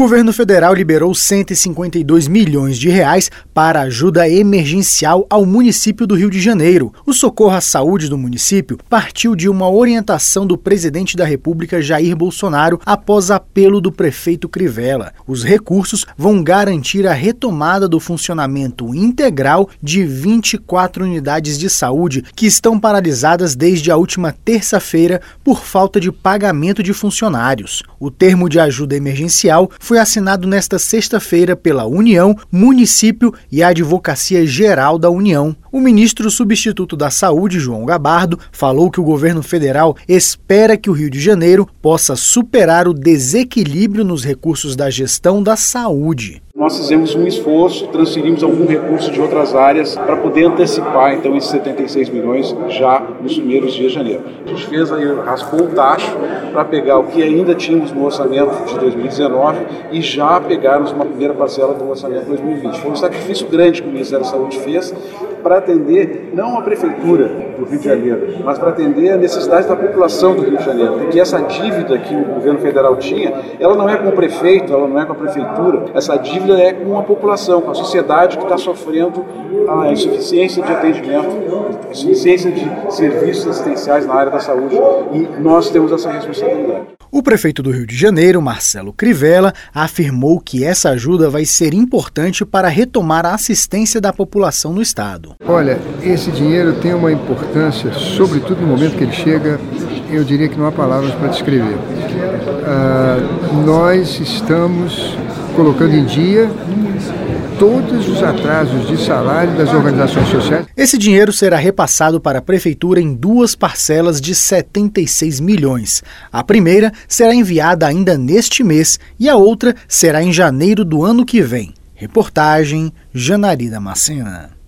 governo federal liberou 152 milhões de reais para ajuda emergencial ao município do Rio de Janeiro. O socorro à saúde do município partiu de uma orientação do presidente da República Jair Bolsonaro após apelo do prefeito Crivella. Os recursos vão garantir a retomada do funcionamento integral de 24 unidades de saúde que estão paralisadas desde a última terça-feira por falta de pagamento de funcionários. O termo de ajuda emergencial foi assinado nesta sexta-feira pela União, Município e Advocacia Geral da União. O ministro substituto da Saúde, João Gabardo, falou que o governo federal espera que o Rio de Janeiro possa superar o desequilíbrio nos recursos da gestão da saúde nós fizemos um esforço, transferimos algum recurso de outras áreas para poder antecipar então esses 76 milhões já nos primeiros dias de janeiro. A gente fez aí, raspou o tacho para pegar o que ainda tínhamos no orçamento de 2019 e já pegarmos uma primeira parcela do orçamento de 2020. Foi um sacrifício grande que o Ministério da Saúde fez para atender não a prefeitura do Rio de Janeiro, mas para atender a necessidade da população do Rio de Janeiro, porque essa dívida que o governo federal tinha, ela não é com o prefeito, ela não é com a prefeitura, essa dívida é com a população, com a sociedade que está sofrendo a insuficiência de atendimento, a insuficiência de serviços assistenciais na área da saúde e nós temos essa responsabilidade. O prefeito do Rio de Janeiro, Marcelo Crivella, afirmou que essa ajuda vai ser importante para retomar a assistência da população no estado. Olha, esse dinheiro tem uma importância, sobretudo no momento que ele chega, eu diria que não há palavras para descrever. Uh, nós estamos colocando em dia todos os atrasos de salário das organizações sociais. Esse dinheiro será repassado para a prefeitura em duas parcelas de 76 milhões. A primeira será enviada ainda neste mês e a outra será em janeiro do ano que vem. Reportagem Janari Macena.